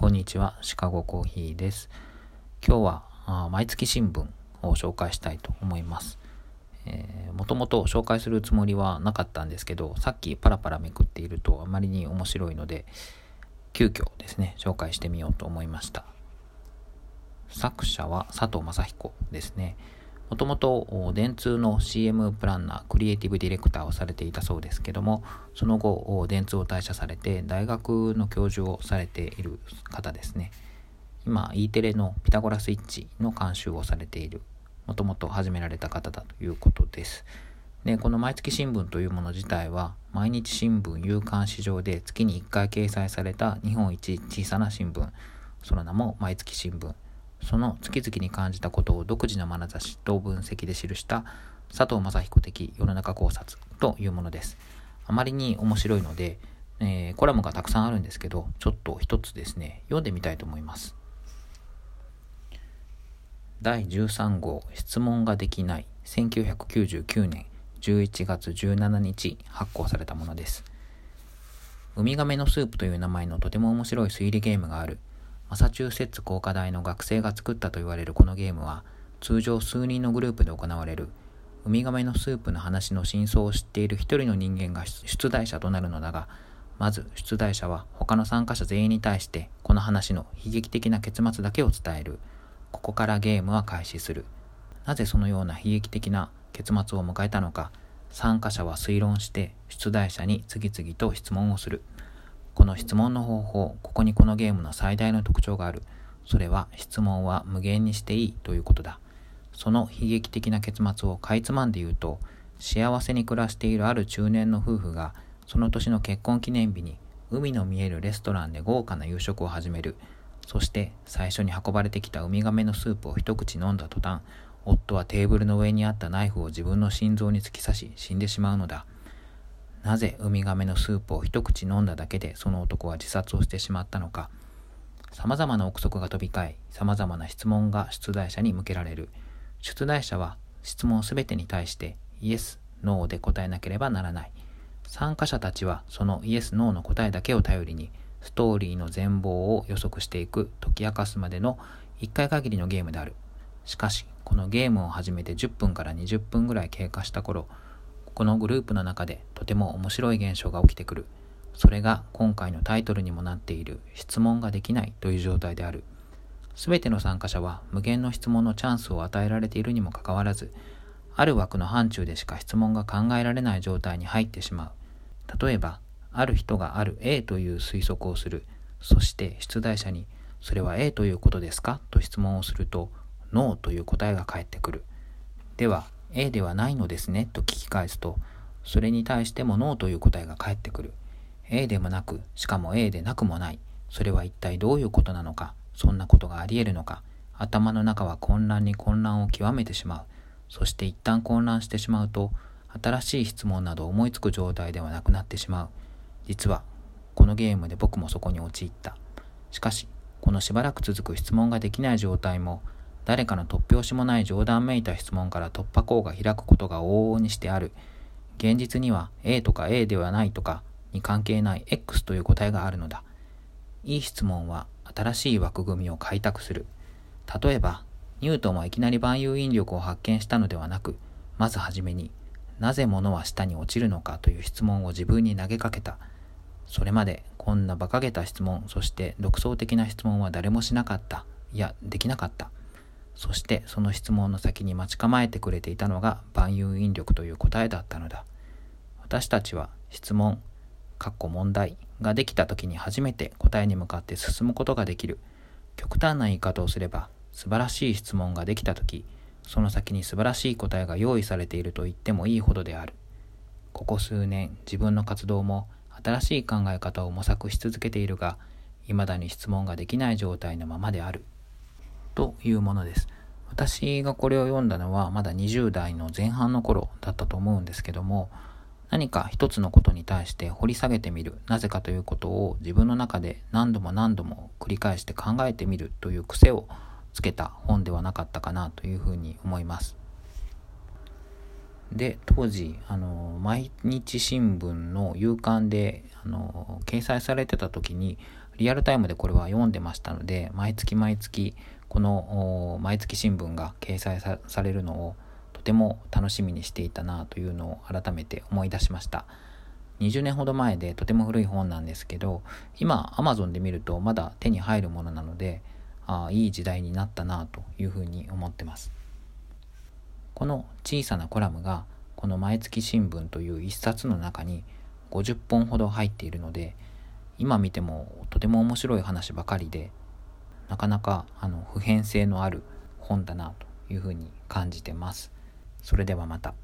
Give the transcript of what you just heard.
こんにちは、シカゴコーヒーです。今日はあ毎月新聞を紹介したいと思います。えー、もともと紹介するつもりはなかったんですけど、さっきパラパラめくっているとあまりに面白いので、急遽ですね、紹介してみようと思いました。作者は佐藤正彦ですね。もともと電通の CM プランナー、クリエイティブディレクターをされていたそうですけども、その後、電通を退社されて、大学の教授をされている方ですね。今、E テレのピタゴラスイッチの監修をされている、もともと始められた方だということです。で、この毎月新聞というもの自体は、毎日新聞夕刊市場で月に1回掲載された日本一小さな新聞、その名も毎月新聞。その月々に感じたことを独自の眼差しと分析で記した佐藤正彦的世の中考察というものです。あまりに面白いので、えー、コラムがたくさんあるんですけど、ちょっと一つですね、読んでみたいと思います。第13号質問ができない1999年11月17日発行されたものです。ウミガメのスープという名前のとても面白い推理ゲームがあるマサチューセッツ工科大の学生が作ったと言われるこのゲームは、通常数人のグループで行われる、ウミガメのスープの話の真相を知っている一人の人間が出題者となるのだが、まず出題者は他の参加者全員に対してこの話の悲劇的な結末だけを伝える。ここからゲームは開始する。なぜそのような悲劇的な結末を迎えたのか、参加者は推論して出題者に次々と質問をする。この質問の方法、ここにこのゲームの最大の特徴がある。それは質問は無限にしていいということだ。その悲劇的な結末をかいつまんで言うと、幸せに暮らしているある中年の夫婦が、その年の結婚記念日に海の見えるレストランで豪華な夕食を始める。そして最初に運ばれてきたウミガメのスープを一口飲んだ途端、夫はテーブルの上にあったナイフを自分の心臓に突き刺し死んでしまうのだ。なぜウミガメのスープを一口飲んだだけでその男は自殺をしてしまったのか。様々な憶測が飛び交い様々な質問が出題者に向けられる。出題者は質問すべてに対してイエス、ノーで答えなければならない。参加者たちはそのイエス、ノーの答えだけを頼りにストーリーの全貌を予測していく解き明かすまでの1回限りのゲームである。しかしこのゲームを始めて10分から20分ぐらい経過した頃このグループの中でとても面白い現象が起きてくる。それが今回のタイトルにもなっている質問ができないという状態である。すべての参加者は無限の質問のチャンスを与えられているにもかかわらず、ある枠の範疇でしか質問が考えられない状態に入ってしまう。例えば、ある人がある A という推測をする。そして出題者に、それは A ということですか？と質問をすると、ノーという答えが返ってくる。では、A ではないのですねと聞き返すと、それに対してもノーという答えが返ってくる。A でもなく、しかも A でなくもない。それは一体どういうことなのか、そんなことがあり得るのか、頭の中は混乱に混乱を極めてしまう。そして一旦混乱してしまうと、新しい質問など思いつく状態ではなくなってしまう。実は、このゲームで僕もそこに陥った。しかし、このしばらく続く質問ができない状態も、誰かの突拍子もない冗談めいた質問から突破口が開くことが往々にしてある。現実には A とか A ではないとかに関係ない X という答えがあるのだ。いい質問は新しい枠組みを開拓する。例えば、ニュートンはいきなり万有引力を発見したのではなく、まずはじめに、なぜ物は下に落ちるのかという質問を自分に投げかけた。それまでこんな馬鹿げた質問、そして独創的な質問は誰もしなかった。いや、できなかった。そしてその質問の先に待ち構えてくれていたのが万有引力という答えだったのだ。私たちは質問、かっこ問題ができた時に初めて答えに向かって進むことができる。極端な言い方をすれば、素晴らしい質問ができた時、その先に素晴らしい答えが用意されていると言ってもいいほどである。ここ数年、自分の活動も新しい考え方を模索し続けているが、未だに質問ができない状態のままである。というものです。私がこれを読んだのはまだ20代の前半の頃だったと思うんですけども、何か一つのことに対して掘り下げてみる、なぜかということを自分の中で何度も何度も繰り返して考えてみるという癖をつけた本ではなかったかなというふうに思います。で、当時、あの、毎日新聞の夕刊で、あの、掲載されてた時に、リアルタイムでこれは読んでましたので毎月毎月この毎月新聞が掲載されるのをとても楽しみにしていたなというのを改めて思い出しました。20年ほど前でとても古い本なんですけど今 Amazon で見るとまだ手に入るものなのであいい時代になったなというふうに思ってます。この小さなコラムがこの毎月新聞という一冊の中に50本ほど入っているので今見てもとても面白い話ばかりでなかなかあの普遍性のある本だなというふうに感じてます。それではまた。